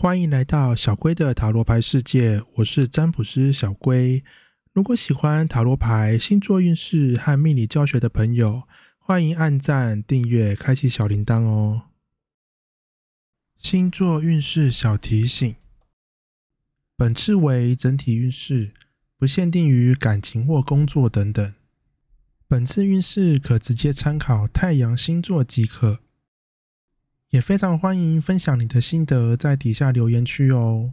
欢迎来到小龟的塔罗牌世界，我是占卜师小龟。如果喜欢塔罗牌、星座运势和命理教学的朋友，欢迎按赞、订阅、开启小铃铛哦。星座运势小提醒：本次为整体运势，不限定于感情或工作等等。本次运势可直接参考太阳星座即可。也非常欢迎分享你的心得，在底下留言区哦。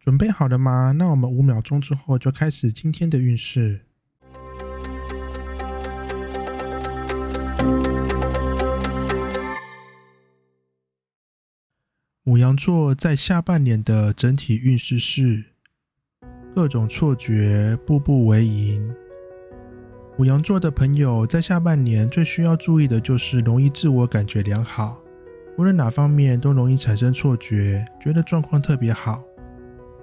准备好了吗？那我们五秒钟之后就开始今天的运势。母羊座在下半年的整体运势是各种错觉，步步为营。母羊座的朋友在下半年最需要注意的就是容易自我感觉良好。无论哪方面都容易产生错觉，觉得状况特别好。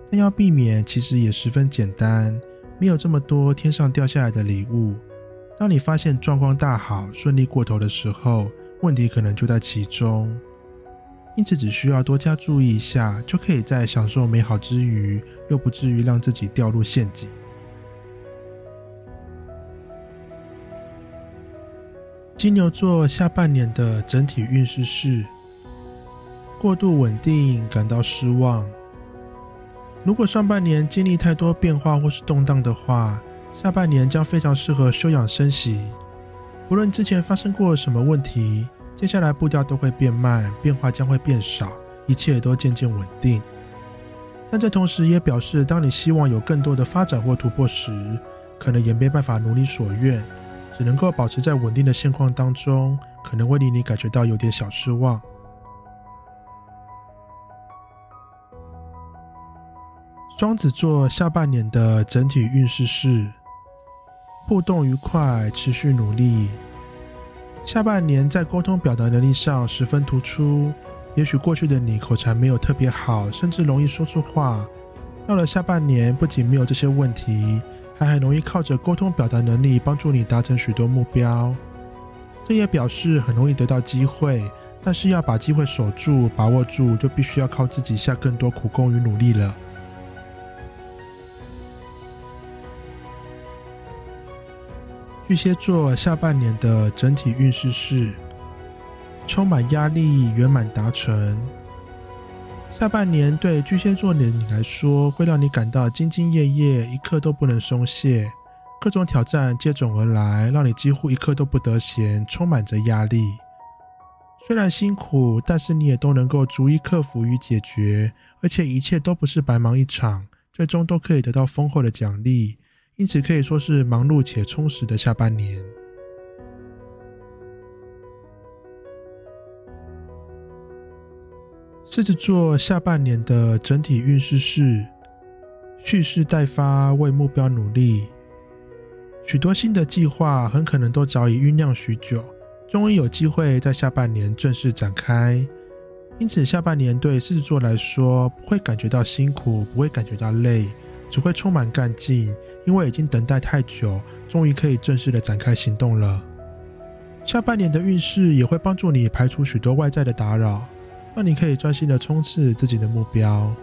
但要避免，其实也十分简单，没有这么多天上掉下来的礼物。当你发现状况大好、顺利过头的时候，问题可能就在其中。因此，只需要多加注意一下，就可以在享受美好之余，又不至于让自己掉入陷阱。金牛座下半年的整体运势是。过度稳定，感到失望。如果上半年经历太多变化或是动荡的话，下半年将非常适合休养生息。不论之前发生过什么问题，接下来步调都会变慢，变化将会变少，一切都渐渐稳定。但这同时也表示，当你希望有更多的发展或突破时，可能也没办法如你所愿，只能够保持在稳定的现况当中，可能会令你感觉到有点小失望。双子座下半年的整体运势是互动愉快，持续努力。下半年在沟通表达能力上十分突出。也许过去的你口才没有特别好，甚至容易说错话。到了下半年，不仅没有这些问题，还很容易靠着沟通表达能力帮助你达成许多目标。这也表示很容易得到机会，但是要把机会守住、把握住，就必须要靠自己下更多苦功与努力了。巨蟹座下半年的整体运势是充满压力，圆满达成。下半年对巨蟹座的你来说，会让你感到兢兢业业，一刻都不能松懈。各种挑战接踵而来，让你几乎一刻都不得闲，充满着压力。虽然辛苦，但是你也都能够逐一克服与解决，而且一切都不是白忙一场，最终都可以得到丰厚的奖励。因此可以说是忙碌且充实的下半年。狮子座下半年的整体运势是蓄势待发，为目标努力。许多新的计划很可能都早已酝酿许久，终于有机会在下半年正式展开。因此，下半年对狮子座来说不会感觉到辛苦，不会感觉到累。只会充满干劲，因为已经等待太久，终于可以正式的展开行动了。下半年的运势也会帮助你排除许多外在的打扰，让你可以专心的冲刺自己的目标。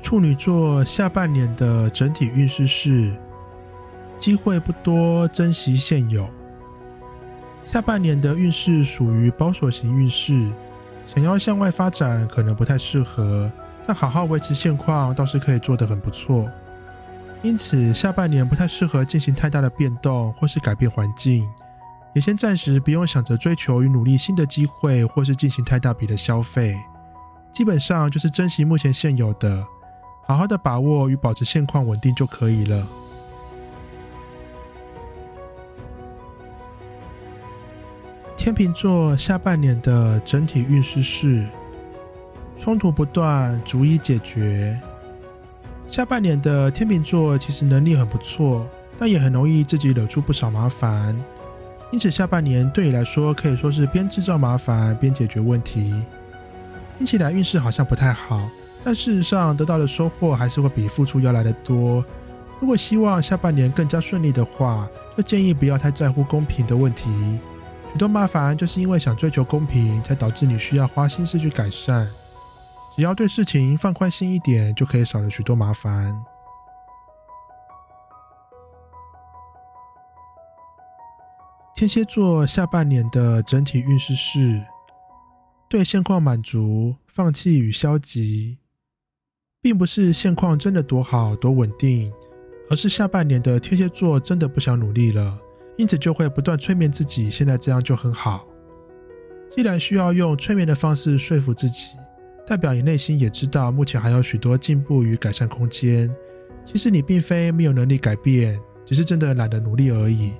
处女座下半年的整体运势是：机会不多，珍惜现有。下半年的运势属于保守型运势。想要向外发展可能不太适合，但好好维持现况倒是可以做得很不错。因此，下半年不太适合进行太大的变动或是改变环境，也先暂时不用想着追求与努力新的机会或是进行太大笔的消费。基本上就是珍惜目前现有的，好好的把握与保持现况稳定就可以了。天秤座下半年的整体运势是冲突不断，逐一解决。下半年的天秤座其实能力很不错，但也很容易自己惹出不少麻烦。因此，下半年对你来说可以说是边制造麻烦边解决问题。听起来运势好像不太好，但事实上得到的收获还是会比付出要来的多。如果希望下半年更加顺利的话，就建议不要太在乎公平的问题。许多麻烦就是因为想追求公平，才导致你需要花心思去改善。只要对事情放宽心一点，就可以少了许多麻烦。天蝎座下半年的整体运势是：对现况满足，放弃与消极，并不是现况真的多好多稳定，而是下半年的天蝎座真的不想努力了，因此就会不断催眠自己，现在这样就很好。既然需要用催眠的方式说服自己，代表你内心也知道目前还有许多进步与改善空间。其实你并非没有能力改变，只是真的懒得努力而已。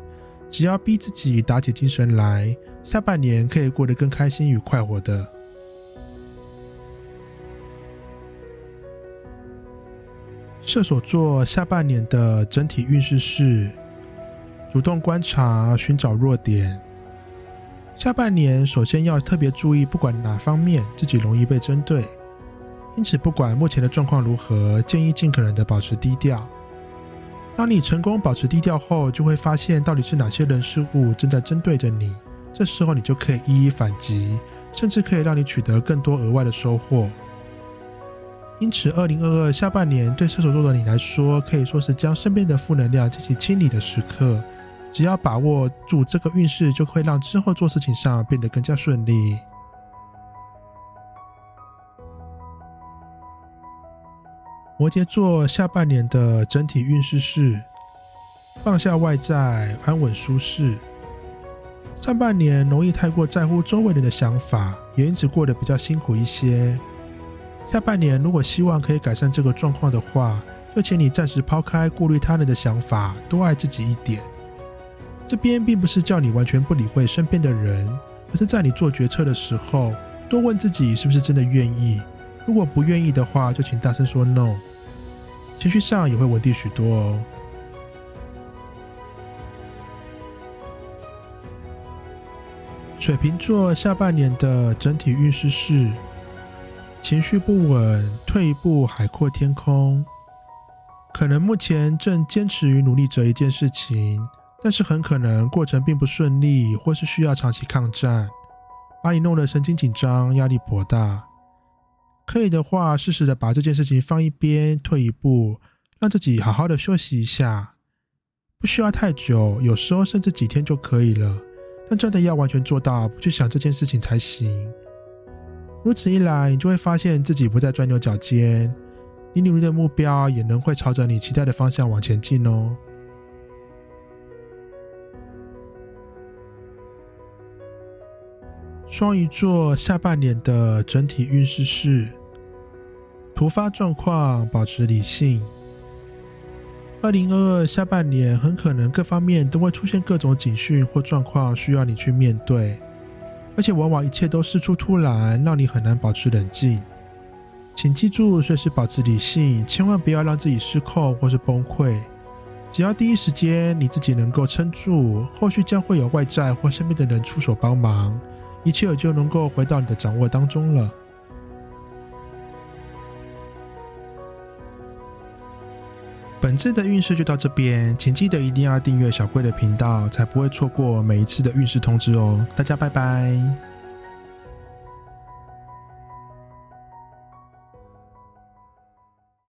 只要逼自己打起精神来，下半年可以过得更开心与快活的。射手座下半年的整体运势是：主动观察，寻找弱点。下半年首先要特别注意，不管哪方面自己容易被针对，因此不管目前的状况如何，建议尽可能的保持低调。当你成功保持低调后，就会发现到底是哪些人事物正在针对着你。这时候你就可以一一反击，甚至可以让你取得更多额外的收获。因此，二零二二下半年对射手座的你来说，可以说是将身边的负能量进行清理的时刻。只要把握住这个运势，就会让之后做事情上变得更加顺利。摩羯座下半年的整体运势是放下外在，安稳舒适。上半年容易太过在乎周围人的想法，也因此过得比较辛苦一些。下半年如果希望可以改善这个状况的话，就请你暂时抛开顾虑他人的想法，多爱自己一点。这边并不是叫你完全不理会身边的人，而是在你做决策的时候，多问自己是不是真的愿意。如果不愿意的话，就请大声说 “no”。情绪上也会稳定许多哦。水瓶座下半年的整体运势是：情绪不稳，退一步海阔天空。可能目前正坚持与努力着一件事情，但是很可能过程并不顺利，或是需要长期抗战，把你弄得神经紧张，压力颇大。可以的话，适时的把这件事情放一边，退一步，让自己好好的休息一下，不需要太久，有时候甚至几天就可以了。但真的要完全做到不去想这件事情才行。如此一来，你就会发现自己不再钻牛角尖，你努力的目标也能会朝着你期待的方向往前进哦。双鱼座下半年的整体运势是。突发状况，保持理性。二零二二下半年很可能各方面都会出现各种警讯或状况，需要你去面对，而且往往一切都事出突然，让你很难保持冷静。请记住，随时保持理性，千万不要让自己失控或是崩溃。只要第一时间你自己能够撑住，后续将会有外在或身边的人出手帮忙，一切就能够回到你的掌握当中了。本次的运势就到这边，请记得一定要订阅小贵的频道，才不会错过每一次的运势通知哦。大家拜拜。